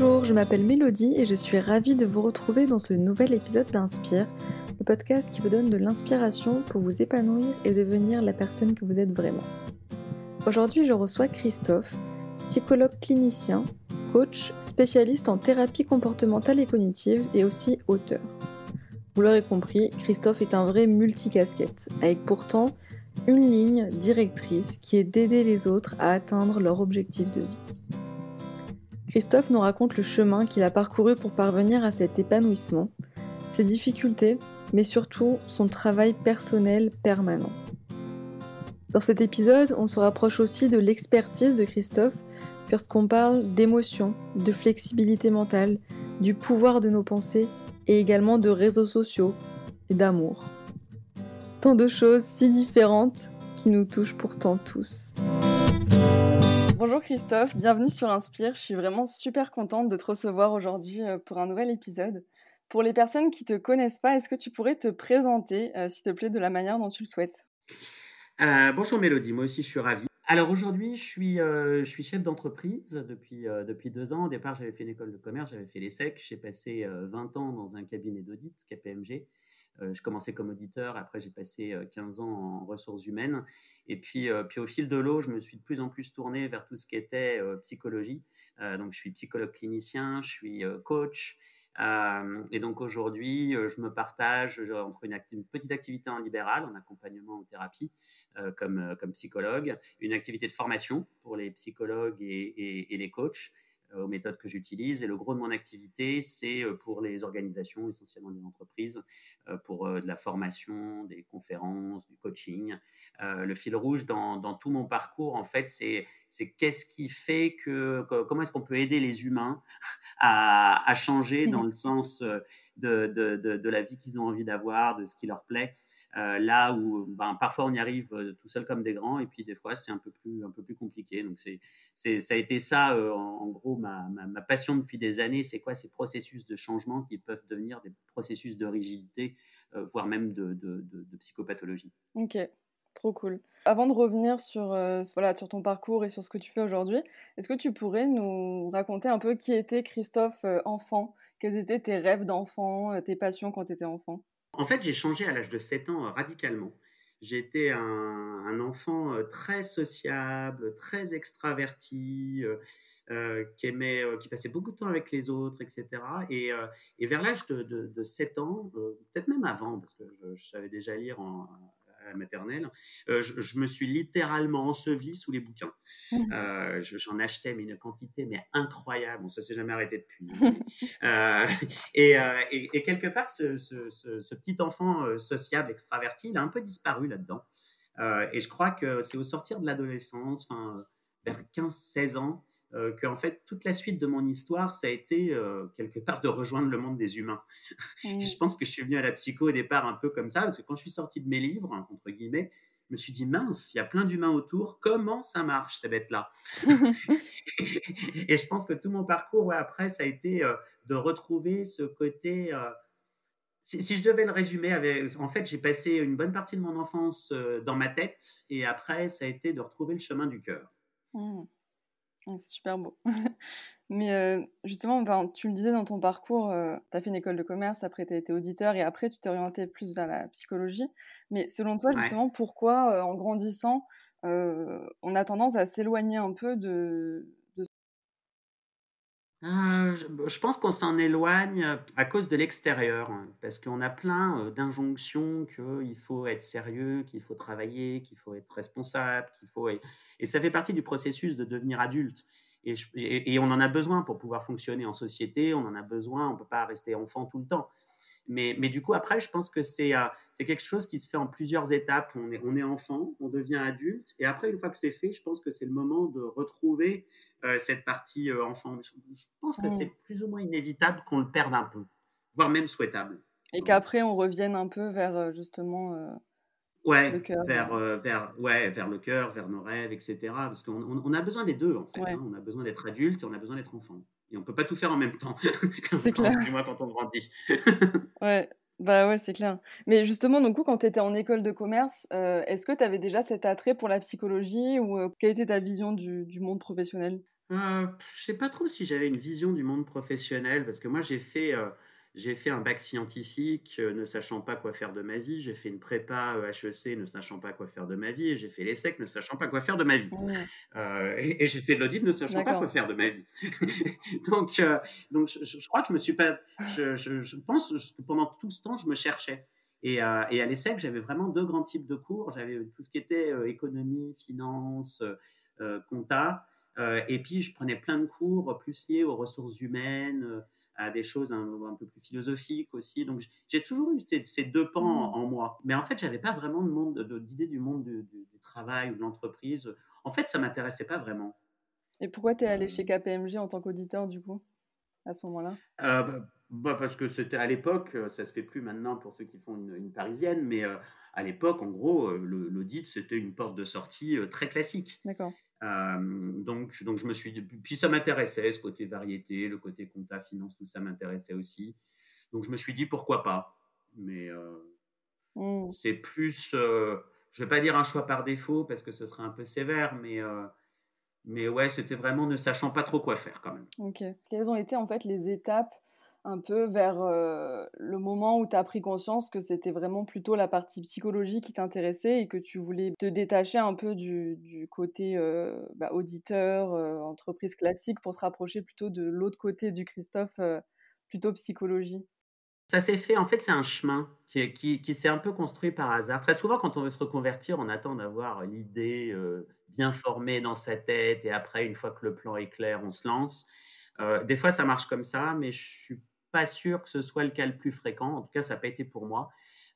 Bonjour, je m'appelle Mélodie et je suis ravie de vous retrouver dans ce nouvel épisode d'Inspire, le podcast qui vous donne de l'inspiration pour vous épanouir et devenir la personne que vous êtes vraiment. Aujourd'hui, je reçois Christophe, psychologue clinicien, coach, spécialiste en thérapie comportementale et cognitive et aussi auteur. Vous l'aurez compris, Christophe est un vrai multicasquette, avec pourtant une ligne directrice qui est d'aider les autres à atteindre leur objectif de vie. Christophe nous raconte le chemin qu'il a parcouru pour parvenir à cet épanouissement, ses difficultés, mais surtout son travail personnel permanent. Dans cet épisode, on se rapproche aussi de l'expertise de Christophe puisqu'on parle d'émotion, de flexibilité mentale, du pouvoir de nos pensées et également de réseaux sociaux et d'amour. Tant de choses si différentes qui nous touchent pourtant tous. Bonjour Christophe, bienvenue sur Inspire. Je suis vraiment super contente de te recevoir aujourd'hui euh, pour un nouvel épisode. Pour les personnes qui ne te connaissent pas, est-ce que tu pourrais te présenter, euh, s'il te plaît, de la manière dont tu le souhaites? Euh, Bonjour Mélodie, moi aussi je suis ravie. Alors aujourd'hui, je suis, chef d'entreprise depuis, depuis deux ans. Au départ, j'avais fait une école de commerce, j'avais fait l'ESSEC. J'ai passé 20 ans dans un cabinet d'audit, KPMG. Euh, je commençais comme auditeur, après j'ai passé 15 euh, ans en ressources humaines. Et puis, euh, puis au fil de l'eau, je me suis de plus en plus tourné vers tout ce qui était psychologie. donc je suis psychologue clinicien, je suis coach. et donc aujourd'hui, je me partage entre une, petite activité en libéral, en accompagnement en thérapie, comme, comme psychologue, une activité de formation pour les psychologues et, et les coachs, aux méthodes que j'utilise. Et le gros de mon activité, c'est euh, pour les organisations, essentiellement des entreprises, euh, pour euh, de la formation, des conférences, du coaching. le fil rouge dans, tout mon parcours, en fait, c'est qu'est-ce qui fait que, comment est-ce qu'on peut aider les humains à, changer dans le sens de, de, de la vie qu'ils ont envie d'avoir, de ce qui leur plaît. Euh, là où ben, parfois on y arrive euh, tout seul comme des grands et puis des fois c'est un peu plus un peu plus compliqué. Donc c'est ça a été ça euh, en, gros ma, ma, passion depuis des années. C'est quoi? Ces processus de changement qui peuvent devenir des processus de rigidité voire même de, psychopathologie. Ok Trop cool. Avant de revenir sur, voilà, sur ton parcours et sur ce que tu fais aujourd'hui, est-ce que tu pourrais nous raconter un peu qui était Christophe enfant? Quels étaient tes rêves d'enfant, tes passions quand tu étais enfant? En fait, j'ai changé à l'âge de 7 ans euh, radicalement. J'étais un, enfant euh, très sociable, très extraverti, euh, qui aimait, qui passait beaucoup de temps avec les autres, etc. Et, vers l'âge de, 7 ans, peut-être même avant, parce que je, savais déjà lire en, maternelle, euh, je, me suis littéralement enseveli sous les bouquins. Mmh. Euh, j'en achetais mais une quantité mais incroyable. Bon, ça s'est jamais arrêté depuis. Euh, et, et, quelque part, ce, ce, petit enfant sociable, extraverti, il a un peu disparu là-dedans. et je crois que c'est au sortir de l'adolescence, vers 15-16 ans, euh, qu'en fait, toute la suite de mon histoire, ça a été euh, quelque part de rejoindre le monde des humains. Mmh. je pense que je suis venu à la psycho au départ un peu comme ça, parce que quand je suis sorti de mes livres, entre guillemets, je me suis dit, mince, il y a plein d'humains autour, comment ça marche, ces bêtes-là? Et je pense que tout mon parcours, après, ça a été euh, de retrouver ce côté... Si, je devais le résumer, avec, en fait, j'ai passé une bonne partie de mon enfance dans ma tête, et après, ça a été de retrouver le chemin du cœur. Mmh. C'est super beau. Mais justement, tu le disais dans ton parcours, tu as fait une école de commerce, après tu as été auditeur et après tu t'es orienté plus vers la psychologie. Mais selon toi, justement, pourquoi en grandissant, on a tendance à s'éloigner un peu de... Ah, je, pense qu'on s'en éloigne à cause de l'extérieur, hein, parce qu'on a plein d'injonctions qu'il faut être sérieux, qu'il faut travailler, qu'il faut être responsable, qu'il faut... Et ça fait partie du processus de devenir adulte. Et, on en a besoin pour pouvoir fonctionner en société, on en a besoin, on ne peut pas rester enfant tout le temps. Mais, mais du coup, après, je pense que c'est euh, quelque chose qui se fait en plusieurs étapes. On est, on est enfant, on devient adulte, et après, une fois que c'est fait, je pense que c'est le moment de retrouver euh, cette partie euh, enfant. Je, pense que c'est plus ou moins inévitable qu'on le perde un peu, voire même souhaitable. Et qu'après, on revienne un peu vers justement Ouais, vers, euh, vers, ouais, vers le cœur, vers nos rêves, etc. Parce qu'on on, a besoin des deux, en fait. Hein. On a besoin d'être adulte et on a besoin d'être enfant. Et on ne peut pas tout faire en même temps. C'est clair. Du moins quand on grandit. ouais, bah ouais, c'est clair. Mais justement, donc, quand tu étais en école de commerce, euh, est-ce que tu avais déjà cet attrait pour la psychologie ou euh, quelle était ta vision du, du monde professionnel? Euh, je sais pas trop si j'avais une vision du monde professionnel, parce que moi j'ai fait, euh, j'ai fait un bac scientifique, euh, ne sachant pas quoi faire de ma vie. J'ai fait une prépa HEC, ne sachant pas quoi faire de ma vie. Et j'ai fait l'ESSEC, ne sachant pas quoi faire de ma vie. et, j'ai fait de l'audit, ne sachant pas quoi faire de ma vie. donc, donc je, crois que je me suis pas. Je, je pense que pendant tout ce temps, je me cherchais. Et, et à l'ESSEC, j'avais vraiment deux grands types de cours. J'avais tout ce qui était économie, finance, compta. Euh, et puis, je prenais plein de cours plus liés aux ressources humaines, euh, à des choses un, peu plus philosophiques aussi. Donc, j'ai toujours eu ces, deux pans en, moi. Mais en fait, j'avais pas vraiment d'idée du monde du, travail ou de l'entreprise. En fait, ça m'intéressait pas vraiment. Et pourquoi tu es allé chez KPMG en tant qu'auditeur, du coup, à ce moment-là? Euh, bah, bah, Parce que c'était à l'époque, ça se fait plus maintenant pour ceux qui font une, parisienne, mais à l'époque, en gros, l'audit, c'était une porte de sortie très classique. D'accord. Euh, donc, donc je me suis puis ça m'intéressait ce côté variété, le côté compta, finance, tout ça m'intéressait aussi. Donc je me suis dit pourquoi pas? Mais euh, mmh. c'est plus, euh, je vais pas dire un choix par défaut parce que ce serait un peu sévère, mais mais ouais, c'était vraiment ne sachant pas trop quoi faire quand même. Ok. Quelles ont été en fait les étapes un peu vers le moment où tu as pris conscience que c'était vraiment plutôt la partie psychologie qui t'intéressait et que tu voulais te détacher un peu du, côté euh, bah, auditeur, entreprise classique pour te rapprocher plutôt de l'autre côté du Christophe, plutôt psychologie? Ça s'est fait, en fait, c'est un chemin qui, qui, qui s'est un peu construit par hasard. Très souvent, quand on veut se reconvertir, on attend d'avoir l'idée bien formée dans sa tête et après, une fois que le plan est clair, on se lance. des fois, ça marche comme ça, mais je suis pas sûr que ce soit le cas le plus fréquent. En tout cas, ça n'a pas été pour moi.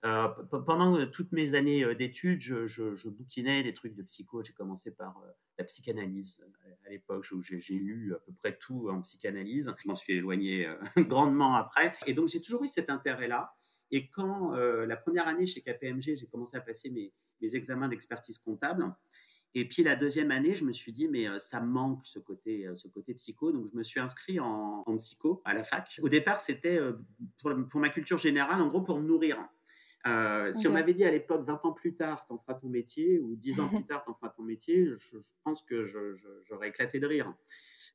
Euh, pendant euh, toutes mes années euh, d'études, je, bouquinais des trucs de psycho. J'ai commencé par la psychanalyse à l'époque où j'ai lu à peu près tout en psychanalyse. Je m'en suis éloigné grandement après. Et donc, j'ai toujours eu cet intérêt-là. Et quand la première année chez KPMG, j'ai commencé à passer mes, mes examens d'expertise comptable, et puis la deuxième année, je me suis dit, mais euh, ça me manque ce côté, euh, ce côté psycho. Donc je me suis inscrit en, psycho à la fac. Au départ, c'était euh, pour, ma culture générale, en gros, pour me nourrir. Si on m'avait dit à l'époque, 20 ans plus tard, t'en feras ton métier, ou 10 ans plus tard, t'en feras ton métier, je, pense que j'aurais éclaté de rire.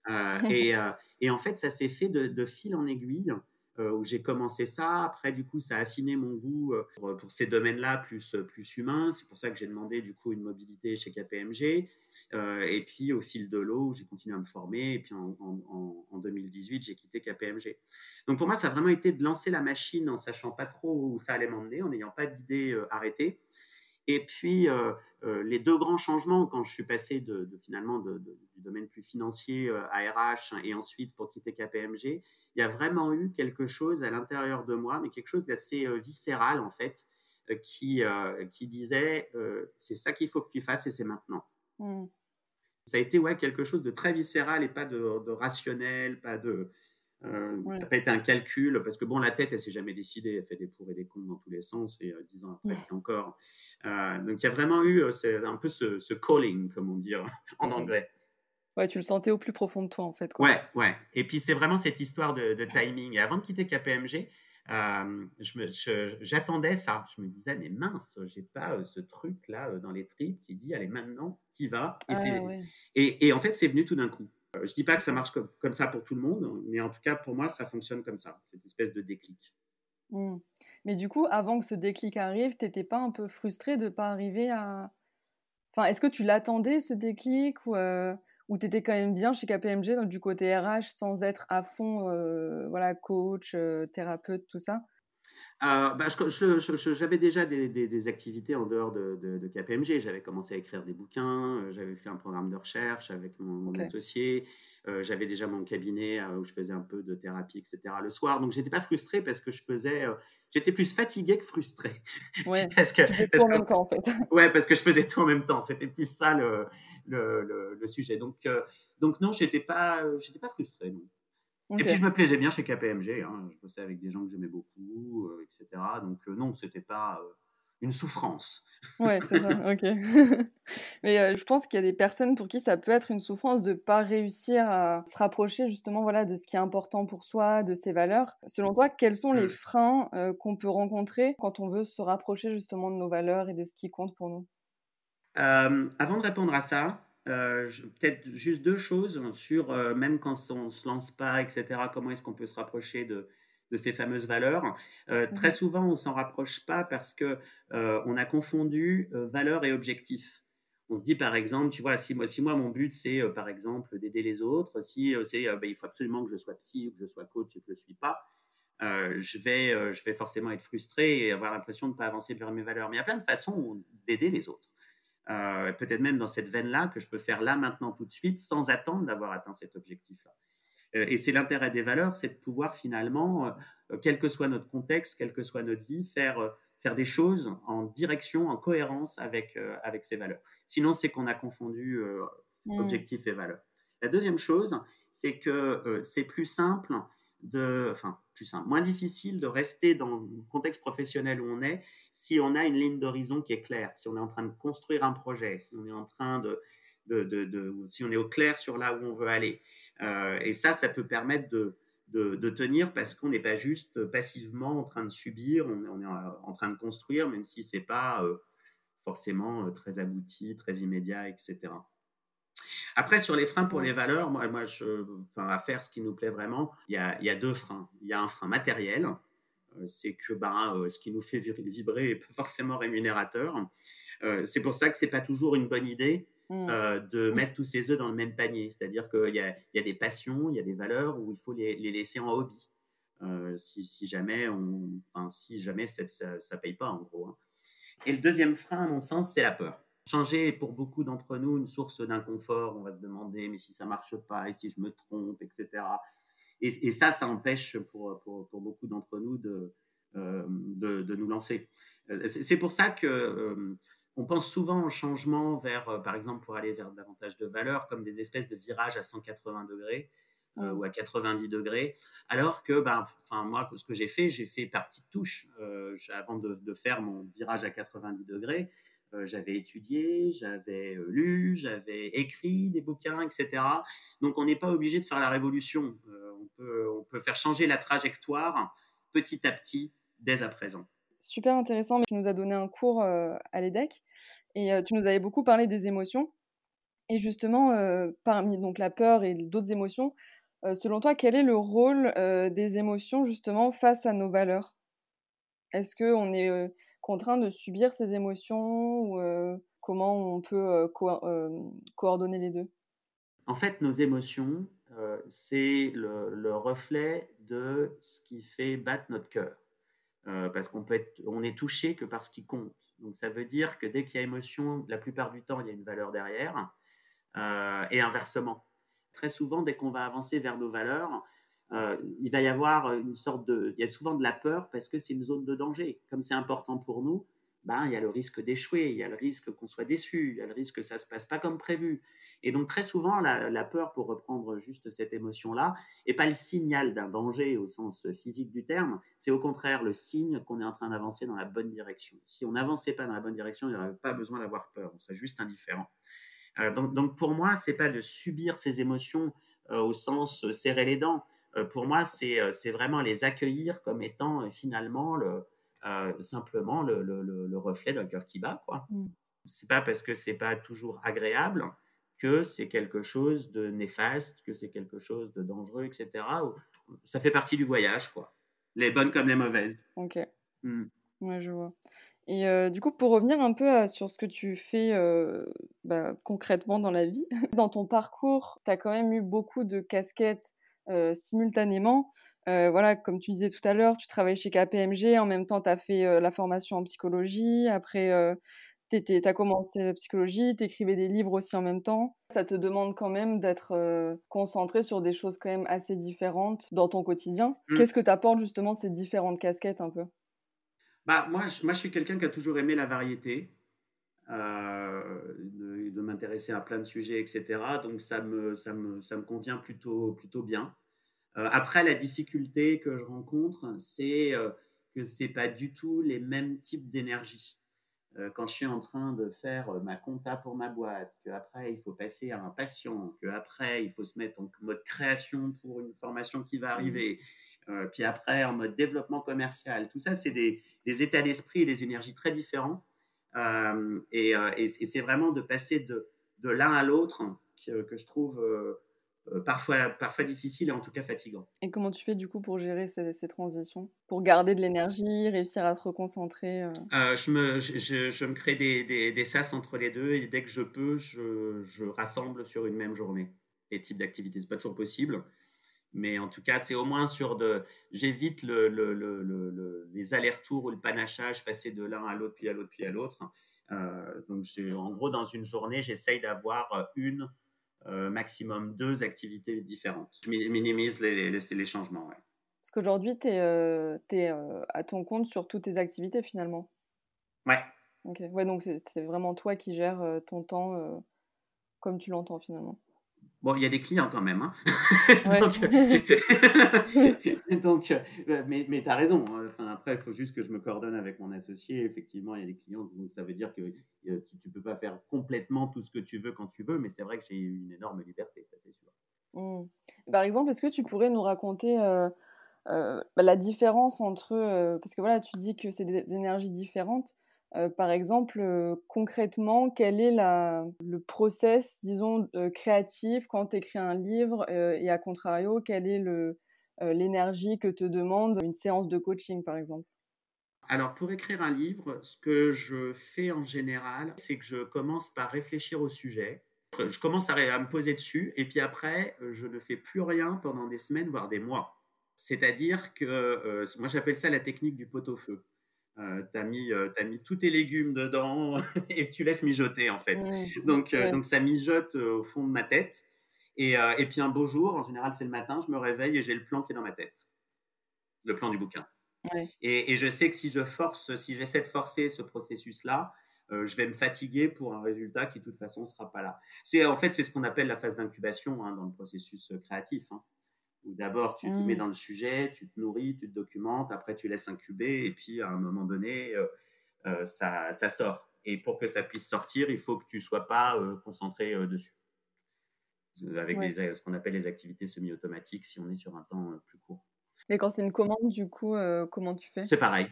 et, et, en fait, ça s'est fait de, de, fil en aiguille. Euh, où j'ai commencé ça. Après, du coup, ça a affiné mon goût euh, pour, ces domaines-là plus, euh, plus humains. C'est pour ça que j'ai demandé, du coup, une mobilité chez KPMG. et puis, au fil de l'eau, j'ai continué à me former. Et puis, en, en 2018, j'ai quitté KPMG. Donc, pour moi, ça a vraiment été de lancer la machine en sachant pas trop où ça allait m'emmener, en n'ayant pas d'idée arrêtée. Et puis, les deux grands changements, quand je suis passé de, finalement du domaine plus financier à RH et ensuite pour quitter KPMG, il y a vraiment eu quelque chose à l'intérieur de moi, mais quelque chose d'assez euh, viscéral en fait, euh, qui, euh, qui disait c'est ça qu'il faut que tu fasses et c'est maintenant. Mmh. Ça a été ouais, quelque chose de très viscéral et pas de, rationnel, pas de. Ça n'a pas été un calcul, parce que bon, la tête, elle s'est jamais décidée, elle fait des pour et des contre dans tous les sens, et dix ans après, mmh. encore. donc il y a vraiment eu un peu ce, ce calling, comme on dit en anglais. Ouais, tu le sentais au plus profond de toi, en fait. Quoi. Ouais, ouais. Et puis, c'est vraiment cette histoire de, timing. Et avant de quitter KPMG, euh, j'attendais ça. Je me disais, mais mince, j'ai pas euh, ce truc-là euh, dans les tripes qui dit, allez, maintenant, t'y vas. Et, ah, et, en fait, c'est venu tout d'un coup. Je dis pas que ça marche comme, ça pour tout le monde, mais en tout cas, pour moi, ça fonctionne comme ça, cette espèce de déclic. Mmh. Mais du coup, avant que ce déclic arrive, t'étais pas un peu frustré de pas arriver à... Enfin, est-ce que tu l'attendais, ce déclic ou où tu étais quand même bien chez KPMG, donc du côté RH, sans être à fond euh, voilà, coach, euh, thérapeute, tout ça? Euh, bah, J'avais déjà des, des, activités en dehors de, de, KPMG. J'avais commencé à écrire des bouquins, j'avais fait un programme de recherche avec mon, associé, j'avais déjà mon cabinet où je faisais un peu de thérapie, etc. le soir. Donc, j'étais pas frustré parce que je faisais. J'étais plus fatigué que frustré. Ouais, parce que, parce tout en même temps, en fait. Ouais, parce que je faisais tout en même temps. C'était plus ça le, le, sujet. Donc, euh, donc non, j'étais pas, j'étais pas frustré. Non. Et puis je me plaisais bien chez KPMG. Hein. Je bossais avec des gens que j'aimais beaucoup, euh, etc. Donc euh, non, c'était pas une souffrance. Ouais, c'est ça, ok. Mais je pense qu'il y a des personnes pour qui ça peut être une souffrance de ne pas réussir à se rapprocher justement voilà, de ce qui est important pour soi, de ses valeurs. Selon toi, quels sont les mmh. freins qu'on peut rencontrer quand on veut se rapprocher justement de nos valeurs et de ce qui compte pour nous? Euh, avant de répondre à ça, peut-être juste deux choses sur, même quand on ne se lance pas, etc., comment est-ce qu'on peut se rapprocher de, de ces fameuses valeurs. Mmh très souvent, on s'en rapproche pas parce que on a confondu valeur et objectif. On se dit par exemple, tu vois, si moi, si moi mon but c'est par exemple d'aider les autres, si c'est ben, il faut absolument que je sois psy ou que je sois coach et que je ne le suis pas, je, vais, je vais forcément être frustré et avoir l'impression de ne pas avancer vers mes valeurs. Mais il y a plein de façons d'aider les autres. Peut-être même dans cette veine-là que je peux faire là, maintenant, tout de suite, sans attendre d'avoir atteint cet objectif-là. Euh, et c'est l'intérêt des valeurs, c'est de pouvoir finalement, euh, quel que soit notre contexte, quelle que soit notre vie, faire, euh, faire des choses en direction, en cohérence avec, avec ces valeurs. Sinon, c'est qu'on a confondu mmh. objectif et valeur. La deuxième chose, c'est que c'est plus simple de, enfin, plus simple, moins difficile de rester dans le contexte professionnel où on est si on a une ligne d'horizon qui est claire, si on est en train de construire un projet, si on est en train de, de, de, si on est au clair sur là où on veut aller. Euh, et ça, ça peut permettre de, de, tenir parce qu'on n'est pas juste passivement en train de subir, on, est en train de construire, même si ce n'est pas euh, forcément euh, très abouti, très immédiat, etc. Après, sur les freins pour les valeurs, moi, moi je, enfin, à faire ce qui nous plaît vraiment, il y a, y a deux freins. Il y a un frein matériel, c'est que ben, ce qui nous fait vibrer n'est pas forcément rémunérateur. c'est pour ça que ce n'est pas toujours une bonne idée Mmh. Euh, de mettre tous ses œufs dans le même panier. C'est-à-dire qu'il y a, y a, des passions, il y a des valeurs où il faut les, laisser en hobby. Euh, si, si, jamais, on, enfin, si jamais ça ne paye pas, en gros. Hein. Et le deuxième frein, à mon sens, c'est la peur. Changer est pour beaucoup d'entre nous une source d'inconfort. On va se demander, mais si ça marche pas, et si je me trompe, etc. Et, ça, ça empêche pour, pour, pour beaucoup d'entre nous de, euh, de, de, nous lancer. C'est pour ça que on pense souvent au changement vers, euh, par exemple, pour aller vers davantage de valeur, comme des espèces de virages à 180 degrés euh, ou à 90 degrés, alors que, ben, enfin, moi, ce que j'ai fait, j'ai fait par petites touches. Euh, avant de, faire mon virage à 90 degrés, j'avais étudié, j'avais lu, j'avais écrit des bouquins, etc. Donc, on n'est pas obligé de faire la révolution. on, peut, on peut faire changer la trajectoire petit à petit dès à présent super intéressant, mais tu nous as donné un cours à l'EDEC et tu nous avais beaucoup parlé des émotions. Et justement, parmi donc la peur et d'autres émotions, selon toi, quel est le rôle des émotions justement face à nos valeurs? Est-ce qu'on est contraint de subir ces émotions ou comment on peut coordonner les deux? En fait, nos émotions, c'est le, reflet de ce qui fait battre notre cœur. Euh, parce qu'on peut être, on est touché que par ce qui compte. Donc ça veut dire que dès qu'il y a émotion, la plupart du temps, il y a une valeur derrière, euh, et inversement. Très souvent, dès qu'on va avancer vers nos valeurs, euh, il va y avoir une sorte de, il y a souvent de la peur parce que c'est une zone de danger. Comme c'est important pour nous, ben, il y a le risque d'échouer, il y a le risque qu'on soit déçu, il y a le risque que ça ne se passe pas comme prévu. Et donc très souvent, la, peur, pour reprendre juste cette émotion-là, n'est pas le signal d'un danger au sens physique du terme, c'est au contraire le signe qu'on est en train d'avancer dans la bonne direction. Si on n'avançait pas dans la bonne direction, il n'y aurait pas besoin d'avoir peur, on serait juste indifférent. Euh, donc, pour moi, c'est pas de subir ces émotions euh, au sens serrer les dents. Euh, pour moi, c'est vraiment les accueillir comme étant finalement le, simplement le, le, reflet d'un cœur qui bat. quoi. Mm. C'est pas parce que c'est pas toujours agréable que c'est quelque chose de néfaste, que c'est quelque chose de dangereux, etc. Ça fait partie du voyage, quoi. Les bonnes comme les mauvaises. Ok. Mm. Ouais, je vois. Et euh, du coup, pour revenir un peu sur ce que tu fais euh, bah, concrètement dans la vie, dans ton parcours, tu as quand même eu beaucoup de casquettes euh, simultanément. voilà, comme tu disais tout à l'heure, tu travailles chez KPMG, en même temps, tu as fait la formation en psychologie, après, tu as commencé la psychologie, tu écrivais des livres aussi en même temps. Ça te demande quand même d'être concentré sur des choses quand même assez différentes dans ton quotidien. Mmh. Qu'est-ce que t'apporte justement ces différentes casquettes un peu? Bah, moi, je, moi, je suis quelqu'un qui a toujours aimé la variété, de, de m'intéresser à plein de sujets, etc. Donc ça me, ça me, ça me convient plutôt, plutôt bien. après, la difficulté que je rencontre, c'est que ce n'est pas du tout les mêmes types d'énergie. Euh, quand je suis en train de faire euh, ma compta pour ma boîte, qu'après il faut passer à un patient, qu'après il faut se mettre en mode création pour une formation qui va arriver, mmh. euh, puis après en mode développement commercial, tout ça c'est des, états d'esprit et des énergies très différents. Et, c'est vraiment de passer de, de l'un à l'autre que, que, je trouve euh, parfois, parfois difficile et en tout cas fatigant. Et comment tu fais du coup pour gérer ces, ces transitions? Pour garder de l'énergie, réussir à te reconcentrer euh? Euh, je, me, je, je, me crée des, des, des, sas entre les deux et dès que je peux, je, je rassemble sur une même journée les types d'activités. Ce n'est pas toujours possible. Mais en tout cas, c'est au moins sur de. J'évite le, le, le, les allers-retours ou le panachage, passer de l'un à l'autre, puis à l'autre, puis à l'autre. donc, en gros, dans une journée, j'essaye d'avoir une euh, maximum deux activités différentes. Je minimise les, les, les changements. Ouais. Parce qu'aujourd'hui, tu es, euh, euh, à ton compte sur toutes tes activités finalement. Ouais. Ok. Ouais, donc c'est vraiment toi qui gères ton temps comme tu l'entends finalement. Bon, il y a des clients quand même. Hein. donc, euh, mais, mais tu as raison. Hein. Enfin, après, il faut juste que je me coordonne avec mon associé. Effectivement, il y a des clients. Donc, ça veut dire que euh, tu ne peux pas faire complètement tout ce que tu veux quand tu veux. Mais c'est vrai que j'ai une énorme liberté, ça c'est sûr. Mmh. Par exemple, est-ce que tu pourrais nous raconter euh, bah, la différence entre. parce que voilà, tu dis que c'est des énergies différentes. Euh, par exemple, euh, concrètement, quel est le process, disons, euh, créatif quand tu écris un livre et à contrario, quelle est l'énergie que te demande une séance de coaching, par exemple? Alors, pour écrire un livre, ce que je fais en général, c'est que je commence par réfléchir au sujet. Je commence à, me poser dessus et puis après, je ne fais plus rien pendant des semaines, voire des mois. C'est-à-dire que moi, j'appelle ça la technique du pot-au-feu. Euh, tu as, euh, mis tous tes légumes dedans et tu laisses mijoter en fait. Donc, euh, donc ça mijote au fond de ma tête. Et, et, puis un beau jour, en général c'est le matin, je me réveille et j'ai le plan qui est dans ma tête. Le plan du bouquin. Et, et, je sais que si je force, si j'essaie de forcer ce processus-là, je vais me fatiguer pour un résultat qui de toute façon ne sera pas là. C'est en fait c'est ce qu'on appelle la phase d'incubation hein, dans le processus créatif. Hein où d'abord tu te mets mmh. dans le sujet, tu te nourris, tu te documentes, après tu laisses incuber, et puis à un moment donné, euh, euh, ça, ça, sort. Et pour que ça puisse sortir, il faut que tu ne sois pas euh, concentré dessus. Avec des, ce qu'on appelle les activités semi-automatiques, si on est sur un temps plus court. Mais quand c'est une commande, du coup, comment tu fais? C'est pareil.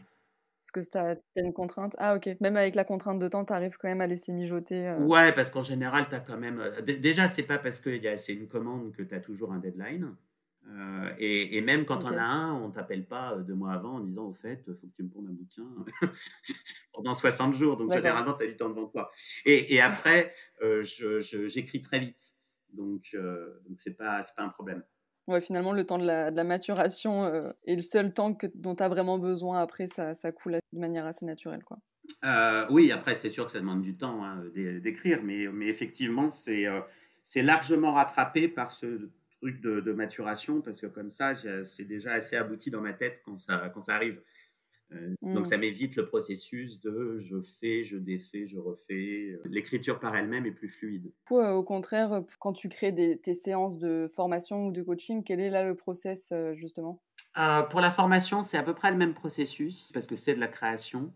Parce que tu as, une contrainte. Ah, ok. Même avec la contrainte de temps, tu arrives quand même à laisser mijoter. Ouais, parce qu'en général, tu as quand même. Déjà, c'est pas parce que c'est une commande que tu as toujours un deadline. Euh, et, même quand on a un, on t'appelle pas euh, deux mois avant en disant au fait, il faut que tu me pondes un bouquin pendant 60 jours. Donc généralement, tu as du temps devant toi. Et, et après, euh, j'écris très vite. Donc donc c'est pas pas un problème. Ouais, finalement, le temps de la, de la maturation est le seul temps que, dont tu as vraiment besoin. Après, ça, ça, coule de manière assez naturelle. Quoi. oui, après, c'est sûr que ça demande du temps hein, d'écrire, mais, mais effectivement, c'est c'est largement rattrapé par ce truc de, maturation parce que comme ça, c'est déjà assez abouti dans ma tête quand ça, quand ça arrive. Euh, donc mm. ça m'évite le processus de je fais, je défais, je refais. L'écriture par elle-même est plus fluide. Euh, au contraire, quand tu crées des, tes séances de formation ou de coaching, quel est là le process euh, justement? Pour la formation, c'est à peu près le même processus parce que c'est de la création.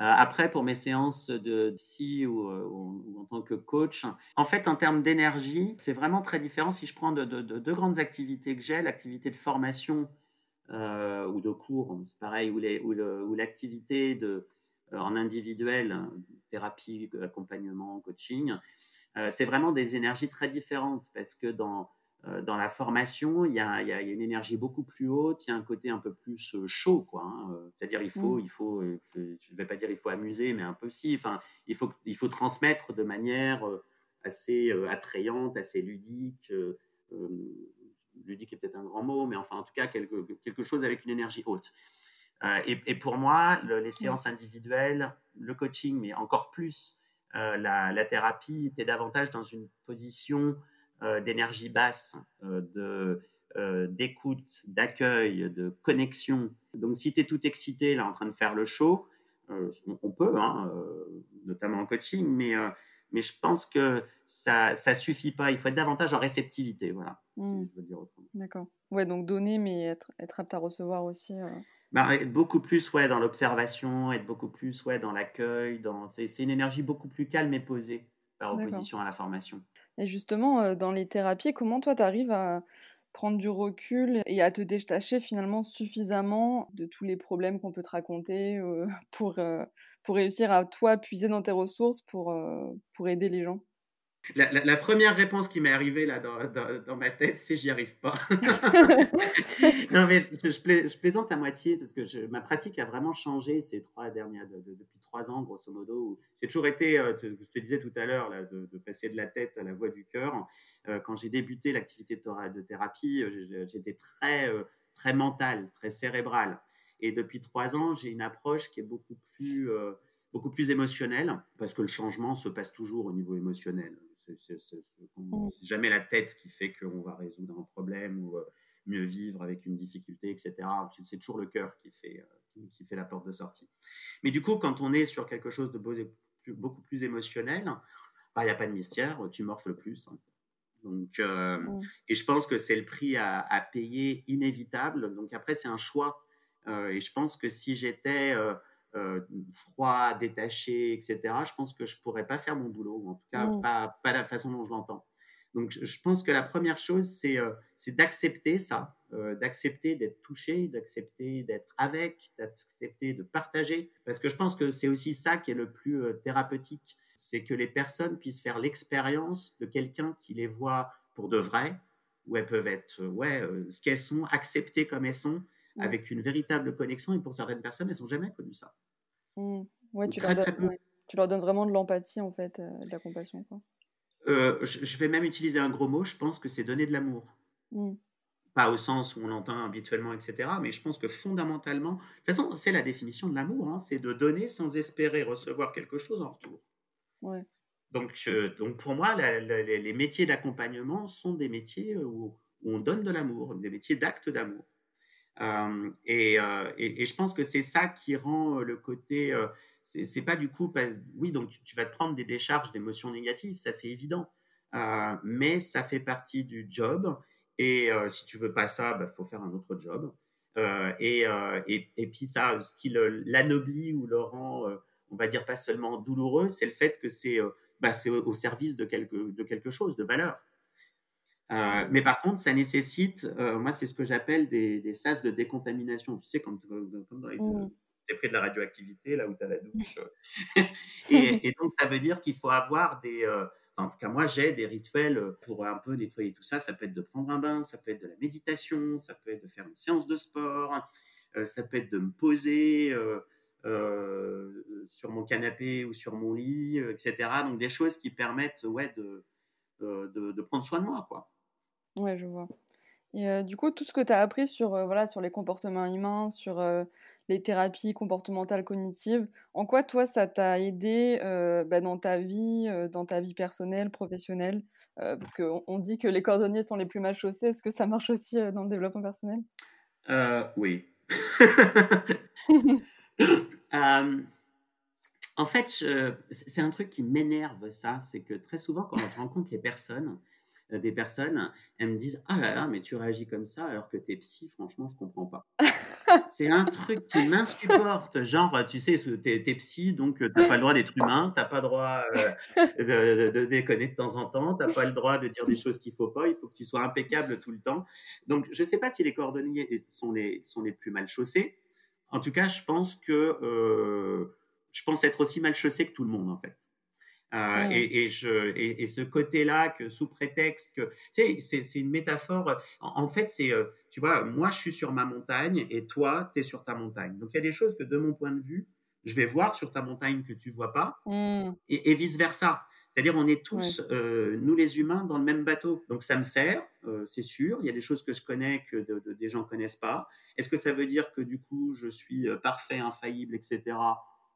Euh, après, pour mes séances de psy euh, ou, en tant que coach, en fait, en termes d'énergie, c'est vraiment très différent. Si je prends deux de, grandes activités que j'ai, l'activité de formation euh, ou de cours, c'est pareil, ou l'activité en individuel, thérapie, accompagnement, coaching, c'est vraiment des énergies très différentes parce que dans dans la formation, il y, a, il y, a, une énergie beaucoup plus haute, il y a un côté un peu plus euh, chaud, quoi. Hein, euh, c'est-à-dire, il faut, mmh. il faut, je ne vais pas dire il faut amuser, mais un peu si. Enfin, il faut, il faut transmettre de manière assez attrayante, assez ludique. ludique est peut-être un grand mot, mais enfin, en tout cas, quelque, quelque chose avec une énergie haute. et, et, pour moi, les séances individuelles, le coaching, mais encore plus la, la, thérapie, était davantage dans une position euh, d'énergie basse, euh, de euh, d'écoute, d'accueil, de connexion. Donc si tu es tout excité là en train de faire le show, on, peut, hein, notamment en coaching, mais, mais je pense que ça ne suffit pas. Il faut être davantage en réceptivité. Voilà, mmh. D'accord. Ouais, donc donner, mais être, être apte à recevoir aussi. Bah, être beaucoup plus ouais, dans l'observation, être beaucoup plus ouais, dans l'accueil. Dans... C'est une énergie beaucoup plus calme et posée par opposition à la formation. Et justement, dans les thérapies, comment toi, tu arrives à prendre du recul et à te détacher finalement suffisamment de tous les problèmes qu'on peut te raconter pour, pour réussir à toi puiser dans tes ressources pour aider les gens? La, première réponse qui m'est arrivée là dans, ma tête, c'est j'y arrive pas. non, mais je, plaisante à moitié parce que ma pratique a vraiment changé ces trois dernières, depuis trois ans, grosso modo. J'ai toujours été, euh, je te disais tout à l'heure, de, de, passer de la tête à la voix du cœur. Euh, quand j'ai débuté l'activité de, thérapie, euh, j'étais très, très mental, très cérébral. Et depuis trois ans, j'ai une approche qui est beaucoup plus, beaucoup plus émotionnelle parce que le changement se passe toujours au niveau émotionnel. C'est mmh. jamais la tête qui fait qu'on va résoudre un problème ou euh, mieux vivre avec une difficulté, etc. C'est toujours le cœur qui fait, euh, qui fait la porte de sortie. Mais du coup, quand on est sur quelque chose de beaucoup plus émotionnel, bah, il n'y a pas de mystère, tu morfles plus. Hein. Donc, euh, mmh. Et je pense que c'est le prix à, payer inévitable. Donc après, c'est un choix. et je pense que si j'étais euh, froid, détaché, etc., je pense que je pourrais pas faire mon boulot, en tout cas mmh. pas, pas la façon dont je l'entends. Donc je, pense que la première chose, c'est euh, d'accepter ça, euh, d'accepter d'être touché, d'accepter d'être avec, d'accepter de partager, parce que je pense que c'est aussi ça qui est le plus thérapeutique, c'est que les personnes puissent faire l'expérience de quelqu'un qui les voit pour de vrai, où elles peuvent être ouais, ce qu'elles sont, acceptées comme elles sont, mmh. avec une véritable connexion. Et pour certaines personnes, elles n'ont jamais connu ça. Mmh. Ouais, tu, leur donnes, tu leur donnes vraiment de l'empathie, en fait, euh, de la compassion. Quoi. Euh, je, vais même utiliser un gros mot, je pense que c'est donner de l'amour. Mmh. Pas au sens où on l'entend habituellement, etc. Mais je pense que fondamentalement, de toute façon, c'est la définition de l'amour, hein, c'est de donner sans espérer recevoir quelque chose en retour. Ouais. Donc, donc pour moi, les métiers d'accompagnement sont des métiers où, où on donne de l'amour, des métiers d'acte d'amour. Euh, euh, et, je pense que c'est ça qui rend euh, le côté. c'est pas du coup. oui, donc tu, vas te prendre des décharges d'émotions négatives, ça c'est évident. mais ça fait partie du job. Et si tu veux pas ça, il bah, faut faire un autre job. Et, et, et, puis ça, ce qui l'anoblit ou le rend, on va dire pas seulement douloureux, c'est le fait que c'est bah, au, service de quelque, de quelque chose, de valeur. Euh, mais par contre, ça nécessite, euh, moi, c'est ce que j'appelle des, des, sas de décontamination. Tu sais, comme, comme dans les, mmh. près de la radioactivité, là où tu as la douche. et, et, donc, ça veut dire qu'il faut avoir des. Euh, en tout cas, moi, j'ai des rituels pour un peu nettoyer tout ça. Ça peut être de prendre un bain, ça peut être de la méditation, ça peut être de faire une séance de sport, ça peut être de me poser. sur mon canapé ou sur mon lit, etc. Donc des choses qui permettent ouais, de, de, de prendre soin de moi. Quoi. Ouais, je vois. Et euh, du coup, tout ce que tu as appris sur, euh, voilà, sur les comportements humains, sur euh, les thérapies comportementales cognitives, en quoi toi ça t'a aidé bah, dans ta vie, dans ta vie personnelle, professionnelle? Parce qu'on on dit que les cordonniers sont les plus mal chaussés. Est-ce que ça marche aussi dans le développement personnel? Oui. en fait, c'est un truc qui m'énerve, ça. C'est que très souvent, quand je rencontre les personnes, des personnes, elles me disent Ah là là, mais tu réagis comme ça alors que t'es psy, franchement, je comprends pas. c'est un truc qui m'insupporte. Genre, tu sais, t'es es psy, donc euh, t'as pas le droit d'être humain, t'as pas le droit euh, de, déconner de temps en temps, t'as pas le droit de dire des choses qu'il faut pas, il faut que tu sois impeccable tout le temps. Donc, je sais pas si les coordonniers sont les, sont les plus mal chaussés. En tout cas, je pense que je pense être aussi mal chaussé que tout le monde, en fait. Euh, et, je, et, ce côté-là, que sous prétexte que, tu sais, c'est une métaphore. En, fait, c'est, euh, tu vois, moi, je suis sur ma montagne et toi, tu es sur ta montagne. Donc, il y a des choses que, de mon point de vue, je vais voir sur ta montagne que tu vois pas, mmh. et, vice versa. C'est-à-dire, on est tous, euh, nous les humains, dans le même bateau. Donc, ça me sert, c'est sûr. Il y a des choses que je connais que des gens connaissent pas. Est-ce que ça veut dire que du coup, je suis parfait, infaillible, etc.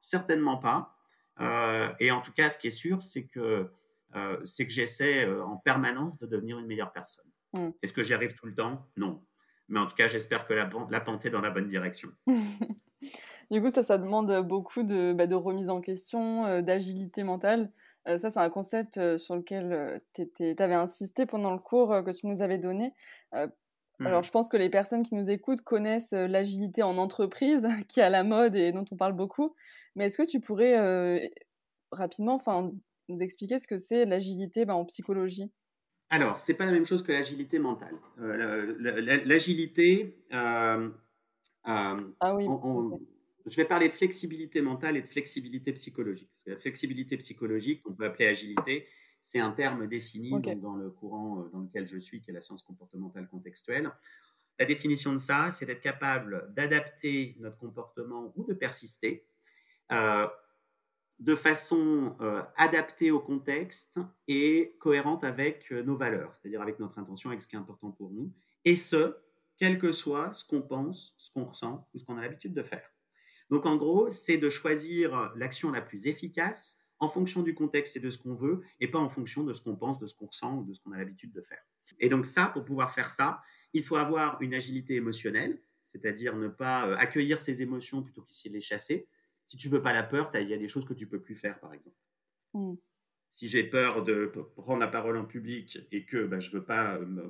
Certainement pas. Euh, et en tout cas, ce qui est sûr, c'est que, euh, c'est que j'essaie euh, en permanence de devenir une meilleure personne. Mm. Est-ce que j'y arrive tout le temps? Non. Mais en tout cas, j'espère que la, la pente est dans la bonne direction. du coup, ça, ça demande beaucoup de, bah, de remise en question, d'agilité mentale. ça, c'est un concept sur lequel tu avais insisté pendant le cours que tu nous avais donné. Alors, mm. je pense que les personnes qui nous écoutent connaissent l'agilité en entreprise, qui est à la mode et dont on parle beaucoup. Mais est-ce que tu pourrais euh, rapidement enfin, nous expliquer ce que c'est l'agilité ben, en psychologie? Alors, ce n'est pas la même chose que l'agilité mentale. Euh, l'agilité, euh, ah oui. je vais parler de flexibilité mentale et de flexibilité psychologique. la flexibilité psychologique, on peut appeler agilité, c'est un terme défini dans le courant dans lequel je suis, qui est la science comportementale contextuelle. La définition de ça, c'est d'être capable d'adapter notre comportement ou de persister de façon adaptée au contexte et cohérente avec nos valeurs, c'est-à-dire avec notre intention, avec ce qui est important pour nous, et ce, quel que soit ce qu'on pense, ce qu'on ressent ou ce qu'on a l'habitude de faire. Donc en gros, c'est de choisir l'action la plus efficace en fonction du contexte et de ce qu'on veut, et pas en fonction de ce qu'on pense, de ce qu'on ressent ou de ce qu'on a l'habitude de faire. Et donc ça, pour pouvoir faire ça, il faut avoir une agilité émotionnelle, c'est-à-dire ne pas euh, accueillir ses émotions plutôt qu'essayer de les chasser. Si tu veux pas la peur, il y a des choses que tu peux plus faire, par exemple. Mmh si j'ai peur de prendre la parole en public et que bah, je ne veux pas me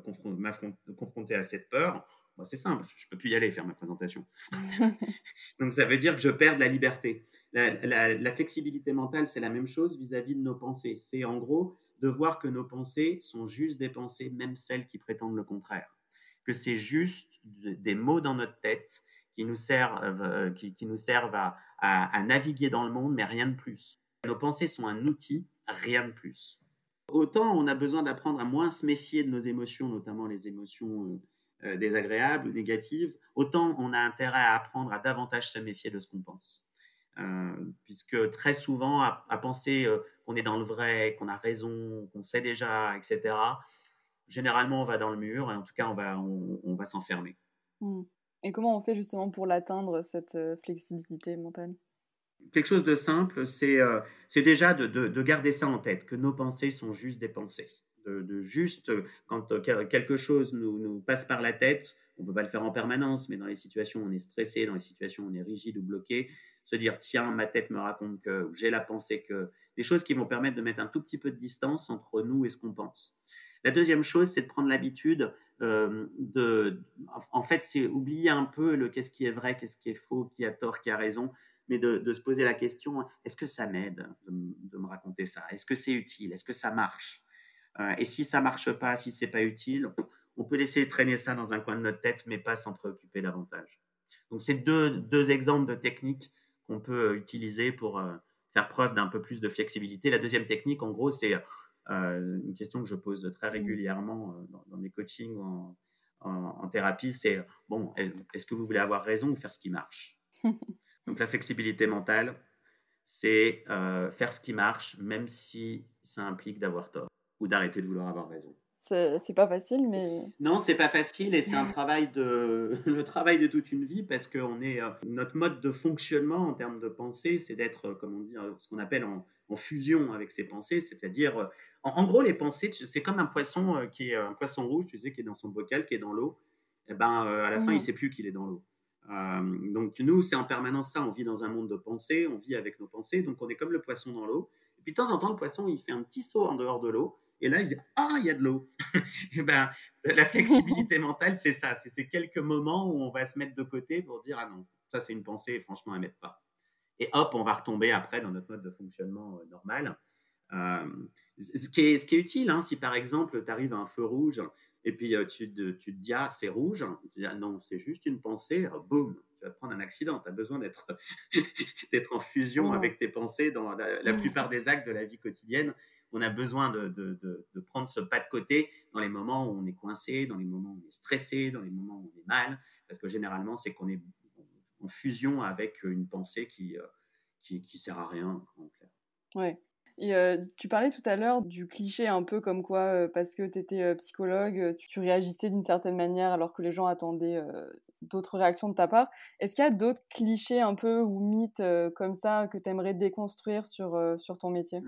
confronter à cette peur, bah, c'est simple, je ne peux plus y aller faire ma présentation. Donc ça veut dire que je perds de la liberté. La, flexibilité mentale, c'est la même chose vis-à-vis de nos pensées. C'est en gros de voir que nos pensées sont juste des pensées, même celles qui prétendent le contraire. Que c'est juste des mots dans notre tête qui nous servent, euh, qui, nous servent à naviguer dans le monde, mais rien de plus. Nos pensées sont un outil rien de plus. Autant on a besoin d'apprendre à moins se méfier de nos émotions, notamment les émotions euh, euh, désagréables ou négatives, autant on a intérêt à apprendre à davantage se méfier de ce qu'on pense. Euh, puisque très souvent, à, penser qu'on est dans le vrai, qu'on a raison, qu'on sait déjà, etc., généralement on va dans le mur et en tout cas on va, on, va s'enfermer. Mmh. Et comment on fait justement pour l'atteindre, cette flexibilité mentale? Quelque chose de simple, c'est euh, déjà de, garder ça en tête, que nos pensées sont juste des pensées. De, juste, quand euh, quelque chose nous, passe par la tête, on ne peut pas le faire en permanence, mais dans les situations où on est stressé, dans les situations où on est rigide ou bloqué, se dire, tiens, ma tête me raconte que, j'ai la pensée que, des choses qui vont permettre de mettre un tout petit peu de distance entre nous et ce qu'on pense. La deuxième chose, c'est de prendre l'habitude euh, de, en fait, c'est oublier un peu le qu'est-ce qui est vrai, qu'est-ce qui est faux, qui a tort, qui a raison, mais de, se poser la question, est-ce que ça m'aide de, me raconter ça? Est-ce que c'est utile? Est-ce que ça marche? Euh, Et si ça marche pas, si c'est pas utile, on peut laisser traîner ça dans un coin de notre tête, mais pas s'en préoccuper davantage. Donc, c'est deux, deux, exemples de techniques qu'on peut utiliser pour euh, faire preuve d'un peu plus de flexibilité. La deuxième technique, en gros, c'est euh, une question que je pose très régulièrement dans, mes coachings ou en, en thérapie, c'est, bon, est-ce que vous voulez avoir raison ou faire ce qui marche? Donc la flexibilité mentale, c'est euh, faire ce qui marche, même si ça implique d'avoir tort ou d'arrêter de vouloir avoir raison. C'est pas facile, mais. Non, c'est pas facile et c'est un travail de le travail de toute une vie parce que est euh, notre mode de fonctionnement en termes de pensée, c'est d'être, euh, comme on dit, ce qu'on appelle en, fusion avec ses pensées, c'est-à-dire, en, gros, les pensées, c'est comme un poisson qui est un poisson rouge, tu sais, qui est dans son bocal, qui est dans l'eau. Et eh ben, à la fin, il mmh. sait plus qu'il est dans l'eau. Euh, donc nous, c'est en permanence ça, on vit dans un monde de pensée, on vit avec nos pensées, donc on est comme le poisson dans l'eau. Et puis de temps en temps, le poisson, il fait un petit saut en dehors de l'eau, et là, il dit Ah, il y a de l'eau. et ben, la flexibilité mentale, c'est ça, c'est ces quelques moments où on va se mettre de côté pour dire Ah non, ça c'est une pensée, franchement, à mettre pas. Et hop, on va retomber après dans notre mode de fonctionnement euh, normal. Euh, ce, qui est, ce, qui est, utile, hein, si par exemple, tu arrives à un feu rouge et puis tu, te, tu, te dis, ah, c'est rouge. Tu dis, ah, non, c'est juste une pensée. Boum, tu vas prendre un accident. Tu as besoin d'être en fusion avec tes pensées dans la, plupart des actes de la vie quotidienne. On a besoin de, de, de, prendre ce pas de côté dans les moments où on est coincé, dans les moments où on est stressé, dans les moments où on est mal. Parce que généralement, c'est qu'on est en fusion avec une pensée qui, qui, qui sert à rien, en. Et euh, tu parlais tout à l'heure du cliché un peu comme quoi, euh, parce que tu étais euh, psychologue, tu, réagissais d'une certaine manière alors que les gens attendaient d'autres réactions de ta part. Est-ce qu'il y a d'autres clichés un peu ou mythes comme ça que tu aimerais déconstruire sur, sur ton métier?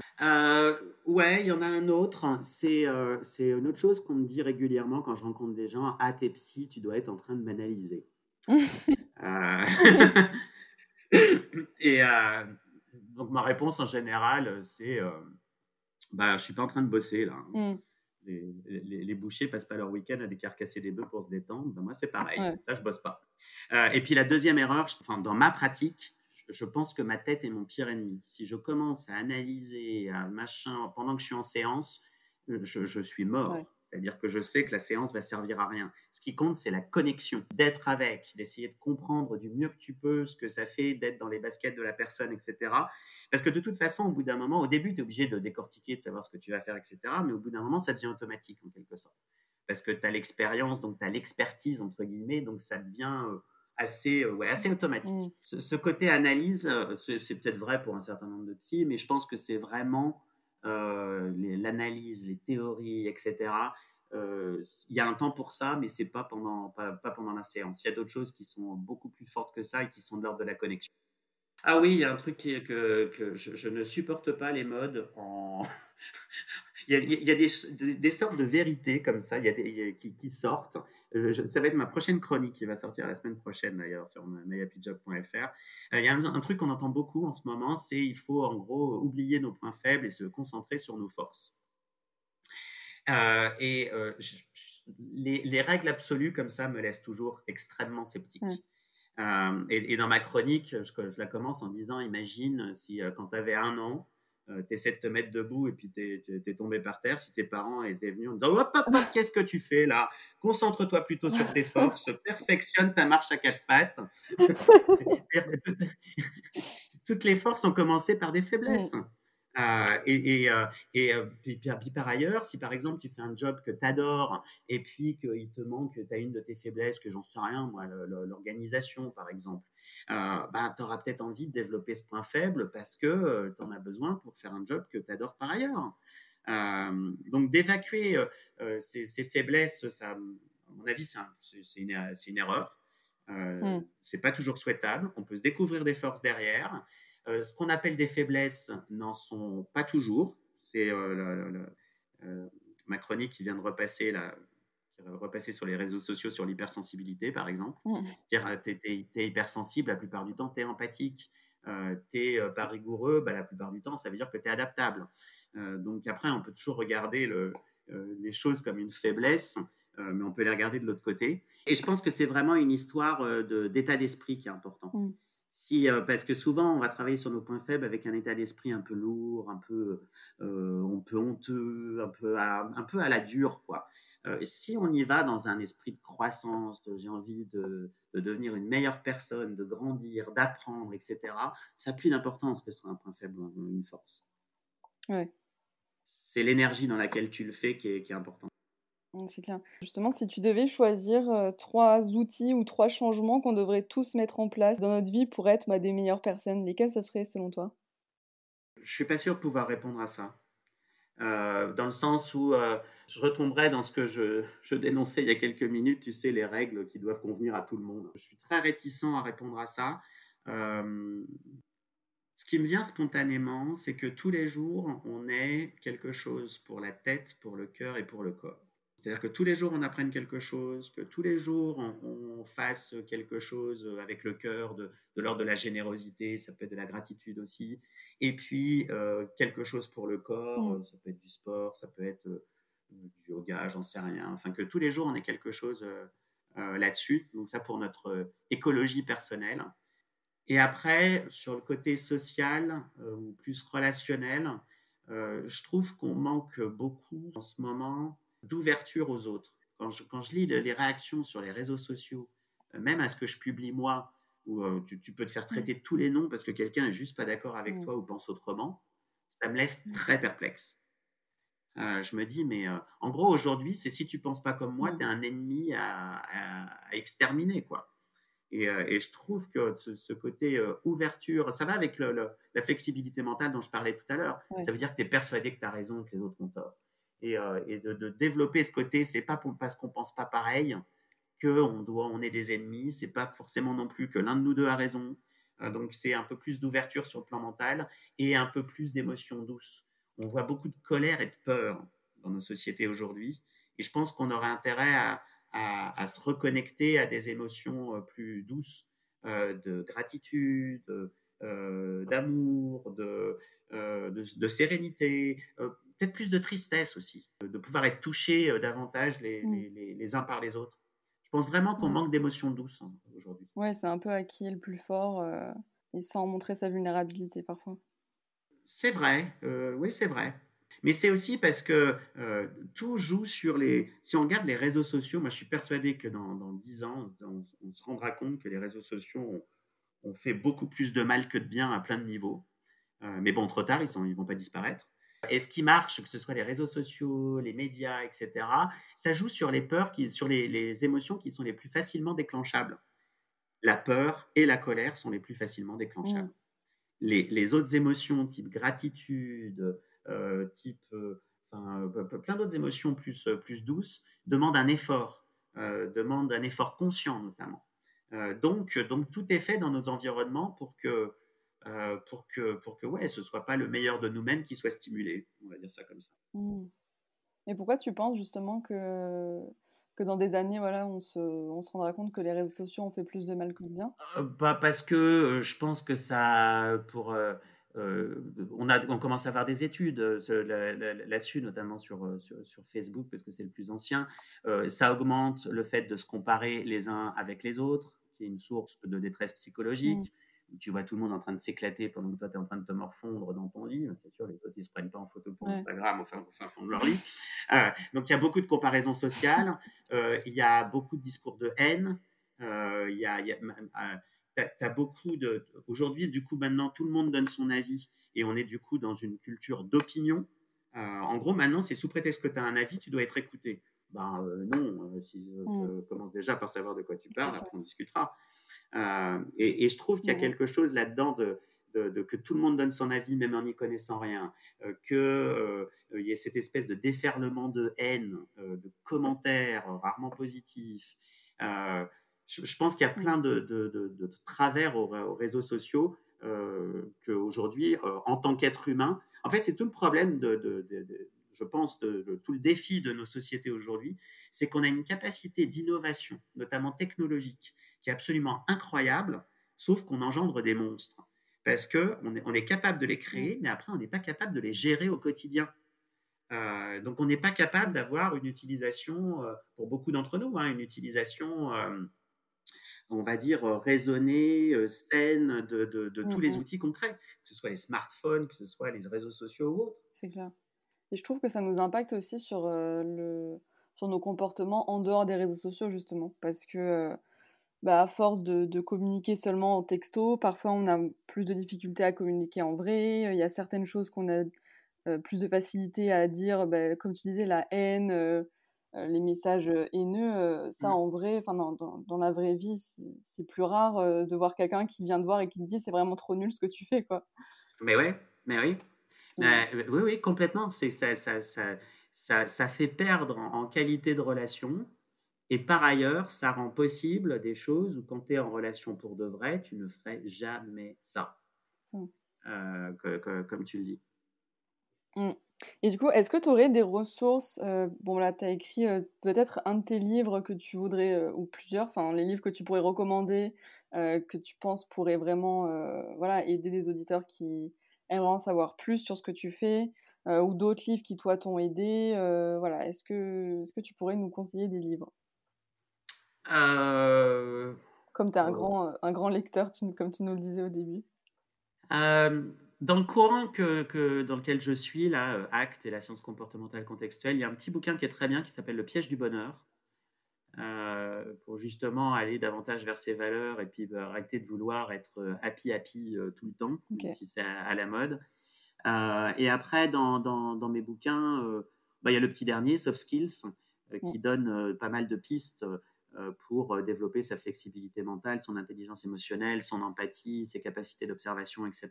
Ouais, il y en a un autre. C'est c'est une autre chose qu'on me dit régulièrement quand je rencontre des gens. Ah, t'es psy, tu dois être en train de m'analyser. et donc ma réponse en général, euh, c'est euh, bah, je suis pas en train de bosser là. Hein. Mm. Les, les, bouchers passent pas leur week-end à décarcasser des bœufs pour se détendre. Ben, moi, c'est pareil. Là, je bosse pas. Euh, et puis la deuxième erreur, enfin, dans ma pratique, je pense que ma tête est mon pire ennemi. Si je commence à analyser, à machin, pendant que je suis en séance, je, je suis mort. C'est-à-dire que je sais que la séance va servir à rien. Ce qui compte, c'est la connexion, d'être avec, d'essayer de comprendre du mieux que tu peux ce que ça fait d'être dans les baskets de la personne, etc. Parce que de toute façon, au bout d'un moment, au début, tu es obligé de décortiquer, de savoir ce que tu vas faire, etc. Mais au bout d'un moment, ça devient automatique en quelque sorte. Parce que tu as l'expérience, donc tu as l'expertise, entre guillemets, donc ça devient euh, assez, euh, ouais, assez automatique. Mmh. Ce, côté analyse, euh, c'est peut-être vrai pour un certain nombre de psy, mais je pense que c'est vraiment l'analyse, les, théories, etc. Il y a un temps pour ça, mais c'est pas pendant, pas, pendant la séance. Il y a d'autres choses qui sont beaucoup plus fortes que ça et qui sont de l'ordre de la connexion. Ah oui, il y a un truc qui, que, que je, ne supporte pas les modes il, y a, il y a, des, des, sortes de vérités comme ça il y a des, qui, sortent. Ça va être ma prochaine chronique qui va sortir la semaine prochaine d'ailleurs sur mayapijob.fr. Euh, il y a un, truc qu'on entend beaucoup en ce moment, c'est il faut en gros oublier nos points faibles et se concentrer sur nos forces. Euh, et euh, les, les, règles absolues comme ça me laissent toujours extrêmement sceptique. Euh, et, dans ma chronique, je, je, la commence en disant imagine si euh, quand tu avais un an, euh, tu essaies de te mettre debout et puis tu es, tombé par terre, si tes parents étaient venus en disant hop, hop, hop qu'est-ce que tu fais là? Concentre-toi plutôt sur tes forces, perfectionne ta marche à quatre pattes. Toutes les forces ont commencé par des faiblesses. Euh, et, et, euh, et euh, puis, par ailleurs, si par exemple tu fais un job que tu adores et puis qu'il te manque, tu as une de tes faiblesses, que j'en sais rien, moi, l'organisation par exemple, bah, tu auras peut-être envie de développer ce point faible parce que tu en as besoin pour faire un job que tu adores par ailleurs. donc d'évacuer ces, ces, faiblesses, ça, à mon avis, c'est une, une, erreur. Euh, mmh. C'est pas toujours souhaitable. On peut se découvrir des forces derrière. Euh, ce qu'on appelle des faiblesses n'en sont pas toujours. C'est euh, euh, ma chronique qui vient de repasser repasser sur les réseaux sociaux sur l'hypersensibilité, par exemple. Mmh. Tu es, hypersensible, la plupart du temps, tu es empathique. Euh, tu n'es pas rigoureux, bah, la plupart du temps, ça veut dire que tu es adaptable. donc après, on peut toujours regarder le, les choses comme une faiblesse, mais on peut les regarder de l'autre côté. Et je pense que c'est vraiment une histoire d'état d'esprit qui est important. Mmh. Si, euh, parce que souvent, on va travailler sur nos points faibles avec un état d'esprit un peu lourd, un peu, euh, un peu honteux, un peu à, un peu à la dure, quoi. Euh, si on y va dans un esprit de croissance, de j'ai envie de, de, devenir une meilleure personne, de grandir, d'apprendre, etc., ça n'a plus d'importance que ce soit un point faible ou une force. Ouais. C'est l'énergie dans laquelle tu le fais qui est, qui est importante. C'est clair. Justement, si tu devais choisir trois outils ou trois changements qu'on devrait tous mettre en place dans notre vie pour être bah, des meilleures personnes, lesquels ça serait selon toi? Je suis pas sûr de pouvoir répondre à ça. dans le sens où je retomberais dans ce que je, je, dénonçais il y a quelques minutes, tu sais, les règles qui doivent convenir à tout le monde. Je suis très réticent à répondre à ça. ce qui me vient spontanément, c'est que tous les jours, on est quelque chose pour la tête, pour le cœur et pour le corps. C'est-à-dire que tous les jours, on apprenne quelque chose, que tous les jours, on, fasse quelque chose avec le cœur, de, l'ordre de la générosité, ça peut être de la gratitude aussi. Et puis, euh, quelque chose pour le corps, mm. ça peut être du sport, ça peut être euh, du yoga, j'en sais rien. Enfin, que tous les jours, on ait quelque chose euh, là-dessus. Donc, ça pour notre écologie personnelle. Et après, sur le côté social ou plus relationnel, je trouve qu'on manque beaucoup en ce moment d'ouverture aux autres. Quand je, quand je lis les réactions sur les réseaux sociaux, euh, même à ce que je publie moi, où euh, tu, peux te faire traiter tous les noms parce que quelqu'un est juste pas d'accord avec toi ou pense autrement, ça me laisse très perplexe. Euh, je me dis, mais en gros, aujourd'hui, c'est si tu penses pas comme moi, tu es un ennemi à, exterminer, quoi. Et, je trouve que ce, côté ouverture, ça va avec la flexibilité mentale dont je parlais tout à l'heure. Ça veut dire que tu es persuadé que tu as raison, que les autres ont tort et, euh, de, développer ce côté. C'est pas parce qu'on pense pas pareil qu'on doit, on est des ennemis. C'est pas forcément non plus que l'un de nous deux a raison. Euh, donc c'est un peu plus d'ouverture sur le plan mental et un peu plus d'émotions douces. On voit beaucoup de colère et de peur dans nos sociétés aujourd'hui, et je pense qu'on aurait intérêt à, à, se reconnecter à des émotions euh, plus douces, de gratitude, d'amour, de, de, de, sérénité, peut-être plus de tristesse aussi, de pouvoir être touché euh, davantage mm. les, les, uns par les autres. Je pense vraiment qu'on manque d'émotions douces hein, aujourd'hui. Ouais, c'est un peu à qui est le plus fort euh, et sans montrer sa vulnérabilité parfois. C'est vrai, euh, oui, c'est vrai. Mais c'est aussi parce que euh, tout joue sur les. Si on regarde les réseaux sociaux, moi je suis persuadé que dans, dans 10 ans, on, se rendra compte que les réseaux sociaux ont, fait beaucoup plus de mal que de bien à plein de niveaux. Euh, mais bon, trop tard, ils ne vont pas disparaître. Et ce qui marche, que ce soit les réseaux sociaux, les médias, etc., ça joue sur les peurs, sur les, les émotions qui sont les plus facilement déclenchables. La peur et la colère sont les plus facilement déclenchables. Mmh. Les, autres émotions, type gratitude, euh, type, euh, enfin, euh, plein d'autres émotions plus, plus douces, demandent un effort, demandent un effort conscient notamment. donc, donc tout est fait dans nos environnements pour que pour que pour que ouais, ce soit pas le meilleur de nous-mêmes qui soit stimulé. On va dire ça comme ça. Mmh. Et pourquoi tu penses justement que que dans des années, voilà, on se, on se rendra compte que les réseaux sociaux ont fait plus de mal que de bien bah Parce que je pense que ça, pour, euh, on, a, on commence à faire des études euh, là-dessus, notamment sur, euh, sur, Facebook, parce que c'est le plus ancien. ça augmente le fait de se comparer les uns avec les autres, qui est une source de détresse psychologique. Tu vois tout le monde en train de s'éclater pendant que toi, tu es en train de te morfondre dans ton lit. C'est sûr, les autres, ils ne se prennent pas en photo pour Instagram au fin, fond de leur lit. donc, il y a beaucoup de comparaisons sociales. il y a beaucoup de discours de haine. il y a, il y a as, beaucoup de. Aujourd'hui, du coup, maintenant, tout le monde donne son avis et on est du coup dans une culture d'opinion. Euh, en gros, maintenant, c'est sous prétexte que tu as un avis, tu dois être écouté. Ben euh, non, euh, si tu mm. commences déjà par savoir de quoi tu parles, après on discutera. Et, je trouve qu'il y a quelque chose là-dedans de, de, que tout le monde donne son avis, même en n'y connaissant rien, qu'il y ait cette espèce de déferlement de haine, de commentaires rarement positifs. Je, pense qu'il y a plein de, de, travers aux, réseaux sociaux euh, qu'aujourd'hui, euh, en tant qu'être humain, en fait, c'est tout le problème de, je pense, de, tout le défi de nos sociétés aujourd'hui, c'est qu'on a une capacité d'innovation, notamment technologique, qui est absolument incroyable, sauf qu'on engendre des monstres. Parce qu'on est, on est capable de les créer, mais après, on n'est pas capable de les gérer au quotidien. Euh, donc, on n'est pas capable d'avoir une utilisation, euh, pour beaucoup d'entre nous, hein, une utilisation on va dire, euh, raisonnée, euh, saine de, de, tous les mmh outils concrets, que ce soit les smartphones, que ce soit les réseaux sociaux ou autres. C'est clair. Et je trouve que ça nous impacte aussi sur, euh, le, sur nos comportements en dehors des réseaux sociaux, justement, parce que bah, à force de, de, communiquer seulement en texto, parfois on a plus de difficultés à communiquer en vrai, il y a certaines choses qu'on a plus de facilité à dire, bah, comme tu disais, la haine euh, les messages euh, haineux, euh, ça mmh. en vrai, enfin dans, dans, la vraie vie, c'est plus rare de voir quelqu'un qui vient te voir et qui te dit c'est vraiment trop nul ce que tu fais quoi. Mais ouais, mais oui, oui oui complètement. C'est ça, ça, ça, ça, fait perdre en, qualité de relation. Et par ailleurs, ça rend possible des choses où quand tu es en relation pour de vrai, tu ne ferais jamais ça. comme tu le dis. Mmh. Et du coup, est-ce que tu aurais des ressources euh, Bon, là, tu as écrit euh, peut-être un de tes livres que tu voudrais, euh, ou plusieurs, enfin, les livres que tu pourrais recommander, que tu penses pourraient vraiment voilà, aider des auditeurs qui aimeraient en savoir plus sur ce que tu fais, ou d'autres livres qui, toi, t'ont aidé. voilà, est-ce que, est que tu pourrais nous conseiller des livres? Comme tu es un, grand, un grand lecteur, comme tu nous le disais au début. Dans le courant que, dans lequel je suis, là, euh, Acte et la science comportementale contextuelle, il y a un petit bouquin qui est très bien qui s'appelle Le piège du bonheur, euh, pour justement aller davantage vers ses valeurs et puis bah, arrêter de vouloir être euh, happy happy tout le temps, si c'est à, la mode. et après, dans, dans, mes bouquins, bah, il y a le petit dernier, Soft Skills, qui donne pas mal de pistes pour développer sa flexibilité mentale, son intelligence émotionnelle, son empathie, ses capacités d'observation, etc.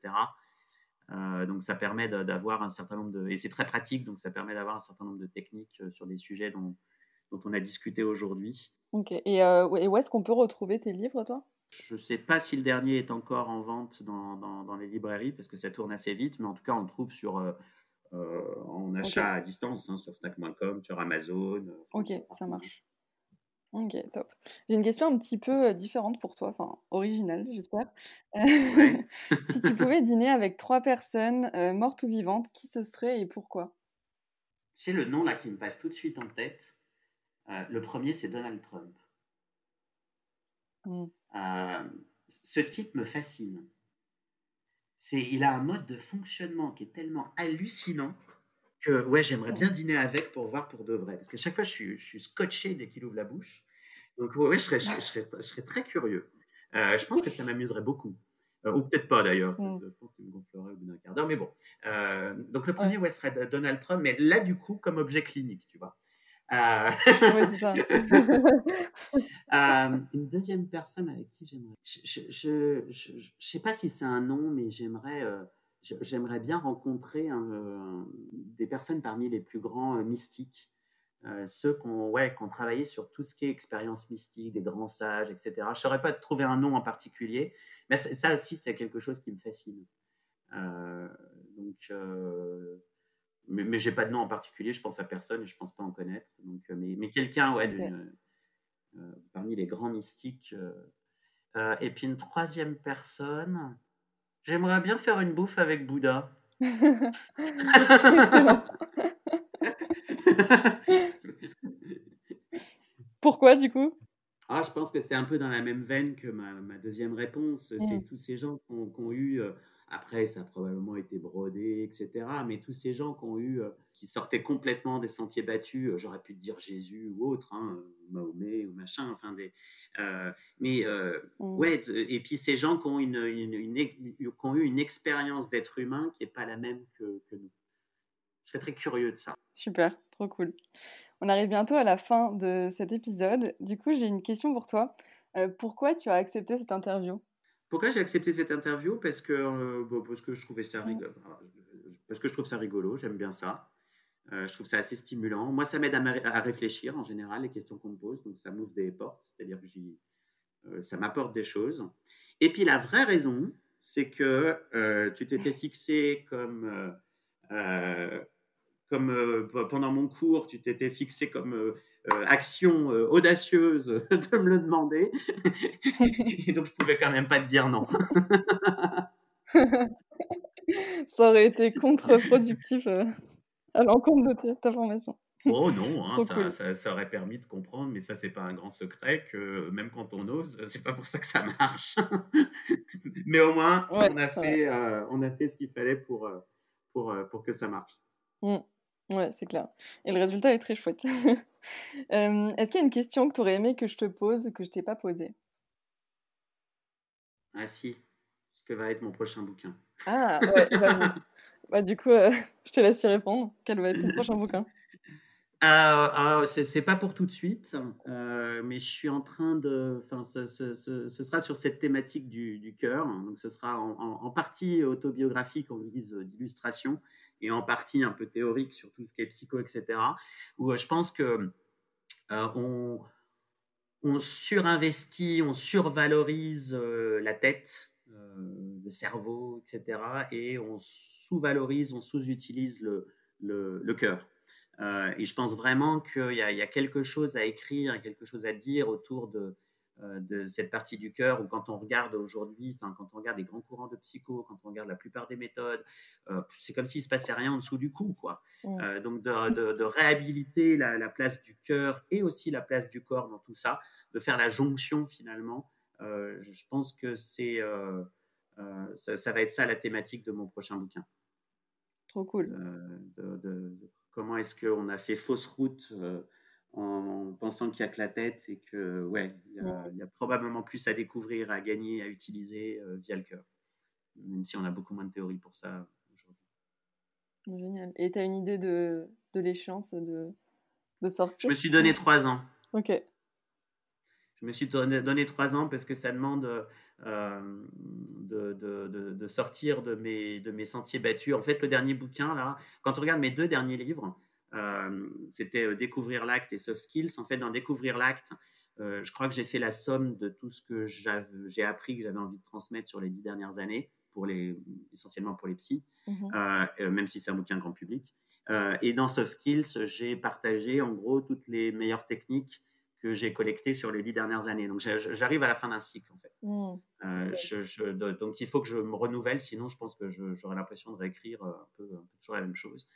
Euh, donc ça permet d'avoir un certain nombre de... Et c'est très pratique, donc ça permet d'avoir un certain nombre de techniques euh, sur des sujets dont, dont on a discuté aujourd'hui. Ok, et, euh, et où est-ce qu'on peut retrouver tes livres, toi? Je ne sais pas si le dernier est encore en vente dans, dans, les librairies, parce que ça tourne assez vite, mais en tout cas, on le trouve sur, en achat à distance, hein, sur Snack.com, sur Amazon. Ok, ça marche. Ok, top. J'ai une question un petit peu différente pour toi, enfin originale, j'espère. si tu pouvais dîner avec trois personnes, mortes ou vivantes, qui ce serait et pourquoi? C'est le nom là qui me passe tout de suite en tête. le premier, c'est Donald Trump. Mmh. ce type me fascine. C'est, il a un mode de fonctionnement qui est tellement hallucinant que ouais, j'aimerais bien dîner avec pour voir pour de vrai. Parce que chaque fois, je suis, je suis scotché dès qu'il ouvre la bouche. Donc, ouais, je serais, je, serais, je serais, très curieux. Euh, je pense que ça m'amuserait beaucoup. Euh, ou peut-être pas d'ailleurs. Mm. Je pense qu'il me gonflerait au bout d'un quart d'heure. Mais bon. Euh, donc, le premier, ouais. serait Donald Trump. Mais là, du coup, comme objet clinique, tu vois. Oui, c'est ça. une deuxième personne avec qui j'aimerais. Je ne sais pas si c'est un nom, mais j'aimerais. J'aimerais bien rencontrer des personnes parmi les plus grands euh, mystiques, euh, ceux qui ont, ouais, travaillé sur tout ce qui est expérience mystique, des grands sages, etc. Je ne saurais pas trouver un nom en particulier, mais ça aussi, c'est quelque chose qui me fascine. Euh, donc, mais, mais j'ai pas de nom en particulier, je pense à personne et je pense pas en connaître. Donc, mais, mais quelqu'un, ouais, okay. parmi les grands mystiques. et puis une troisième personne. J'aimerais bien faire une bouffe avec Bouddha. Pourquoi du coup? Ah, Je pense que c'est un peu dans la même veine que ma, ma deuxième réponse. C'est tous ces gens qui ont, eu, euh, après ça a probablement été brodé, etc. Mais tous ces gens qui ont eu, euh, qui sortaient complètement des sentiers battus, euh, j'aurais pu te dire Jésus ou autre, hein, Mahomet ou machin, enfin des, mais euh, mmh. ouais, et puis ces gens qui ont, une, une, une, qui ont eu une expérience d'être humain qui n'est pas la même que, que, nous. Je serais très curieux de ça. Super, trop cool. On arrive bientôt à la fin de cet épisode. Du coup, j'ai une question pour toi. Euh, pourquoi tu as accepté cette interview? Pourquoi j'ai accepté cette interview? Parce que, euh, bon, parce que je trouvais ça rigolo. Parce que je trouve ça rigolo, j'aime bien ça. Euh, je trouve ça assez stimulant. Moi, ça m'aide à, à, réfléchir en général, les questions qu'on me pose. Donc, ça m'ouvre des portes, c'est-à-dire que euh, ça m'apporte des choses. Et puis, la vraie raison, c'est que euh, tu t'étais fixé comme, euh, comme pendant mon cours, tu t'étais fixé comme action audacieuse de me le demander. Et donc, je pouvais quand même pas te dire non. ça aurait été contre-productif à l'encontre de ta formation. Oh non, hein, ça, cool. ça, ça, aurait permis de comprendre, mais ça, c'est pas un grand secret que même quand on ose, c'est pas pour ça que ça marche. mais au moins, ouais, on, a fait, euh, on a fait ce qu'il fallait pour, euh, pour, euh, pour que ça marche. Mmh. Ouais, c'est clair. Et le résultat est très chouette. euh, Est-ce qu'il y a une question que tu aurais aimé que je te pose, que je t'ai pas posée? Ah si, ce que va être mon prochain bouquin. Ah, ouais, bah, du coup, euh, je te laisse y répondre. Quel va être ton prochain bouquin? Euh, c'est pas pour tout de suite, euh, mais je suis en train de. Enfin, ce, ce, ce, ce, sera sur cette thématique du, du cœur. Donc, ce sera en, en, en partie autobiographique en guise d'illustration et en partie un peu théorique sur tout ce qui est psycho, etc. Où euh, je pense que euh, on, on, surinvestit, on survalorise la tête, le cerveau, etc. Et on sous-valorise, on sous-utilise le, le, le cœur. Euh, et je pense vraiment qu'il y, y, a quelque chose à écrire, quelque chose à dire autour de, euh, de cette partie du cœur, où quand on regarde aujourd'hui, quand on regarde les grands courants de psycho, quand on regarde la plupart des méthodes, euh, c'est comme s'il se passait rien en dessous du cou, quoi. Mmh. donc de, de, de réhabiliter la, la, place du cœur et aussi la place du corps dans tout ça, de faire la jonction finalement. je pense que c'est ça, ça, va être ça la thématique de mon prochain bouquin. Trop cool. de, de comment est-ce qu'on a fait fausse route euh, en pensant qu'il n'y a que la tête et que, ouais, il y, a, il y, a probablement plus à découvrir, à gagner, à utiliser euh, via le cœur. Même si on a beaucoup moins de théorie pour ça aujourd'hui. Génial. Et tu as une idée de, de l'échéance de, de sortir Je me suis donné trois ans. Ok. Je me suis donné, trois ans parce que ça demande euh, de, de, de, sortir de mes, de mes sentiers battus. En fait, le dernier bouquin, là, quand on regarde mes deux derniers livres, euh, c'était euh, Découvrir l'acte et Soft Skills. En fait, dans Découvrir l'acte, euh, je crois que j'ai fait la somme de tout ce que j'ai appris, que j'avais envie de transmettre sur les dix dernières années, pour les, essentiellement pour les psys, mmh. euh, même si c'est un bouquin grand public. Euh, et dans Soft Skills, j'ai partagé en gros toutes les meilleures techniques que j'ai collectées sur les dix dernières années. Donc j'arrive à la fin d'un cycle en fait. Mmh. Euh, je, je, donc il faut que je me renouvelle, sinon je pense que j'aurai l'impression de réécrire un peu, un peu, toujours la même chose.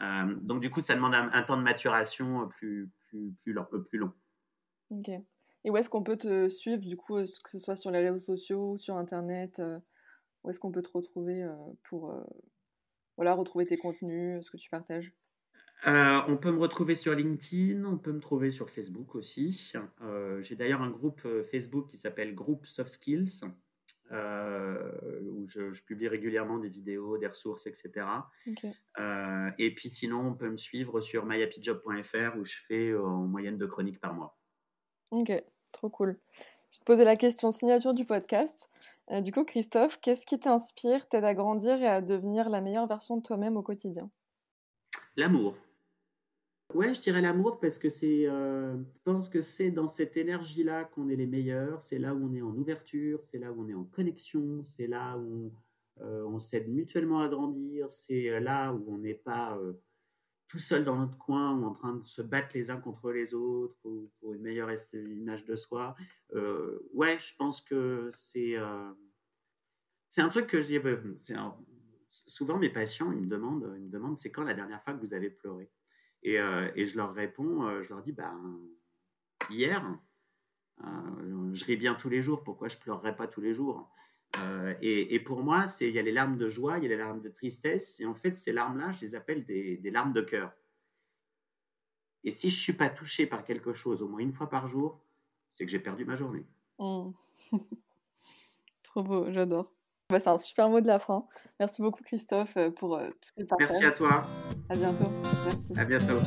Euh, donc du coup, ça demande un, un, temps de maturation plus, plus, plus, long, plus long. Ok. Et où est-ce qu'on peut te suivre, du coup, que ce soit sur les réseaux sociaux sur Internet euh, Où est-ce qu'on peut te retrouver pour voilà, retrouver tes contenus, ce que tu partages? Euh, on peut me retrouver sur LinkedIn, on peut me trouver sur Facebook aussi. Euh, j'ai d'ailleurs un groupe euh, Facebook qui s'appelle Group Soft Skills, où je, publie régulièrement des vidéos, des ressources, etc. et puis sinon, on peut me suivre sur myhappyjob.fr où je fais en moyenne deux chroniques par mois. Ok, trop cool. Je te posais la question signature du podcast. du coup, Christophe, qu'est-ce qui t'inspire, t'aide à grandir et à devenir la meilleure version de toi-même au quotidien? L'amour. Ouais, je dirais l'amour parce que c'est, euh, je pense que c'est dans cette énergie-là qu'on est les meilleurs. C'est là où on est en ouverture, c'est là où on est en connexion, c'est là où euh, on s'aide mutuellement à grandir, c'est là où on n'est pas euh, tout seul dans notre coin ou en train de se battre les uns contre les autres ou pour une meilleure image de soi. ouais, je pense que c'est c'est un truc que je dis. souvent mes patients me demandent, me demandent c'est quand la dernière fois que vous avez pleuré? Euh, et, je leur réponds, euh, je leur dis, ben, hier, euh, je ris bien tous les jours, pourquoi je pleurerais pas tous les jours? Et, pour moi, il y a les larmes de joie, il y a les larmes de tristesse, et en fait, ces larmes-là, je les appelle des, larmes de cœur. Et si je ne suis pas touché par quelque chose au moins une fois par jour, c'est que j'ai perdu ma journée. Mmh. Trop beau, j'adore. Bah, c'est un super mot de la fin. Merci beaucoup Christophe pour tous ces partages. Merci à toi. À bientôt. Merci. À bientôt.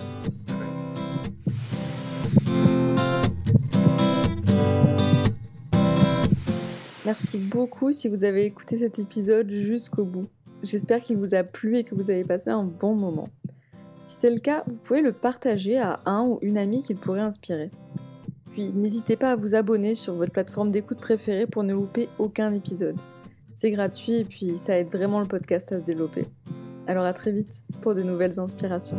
Merci beaucoup si vous avez écouté cet épisode jusqu'au bout. J'espère qu'il vous a plu et que vous avez passé un bon moment. Si c'est le cas, vous pouvez le partager à un ou une amie qui pourrait inspirer. Puis n'hésitez pas à vous abonner sur votre plateforme d'écoute préférée pour ne louper aucun épisode. C'est gratuit et puis ça aide vraiment le podcast à se développer. Alors à très vite pour de nouvelles inspirations.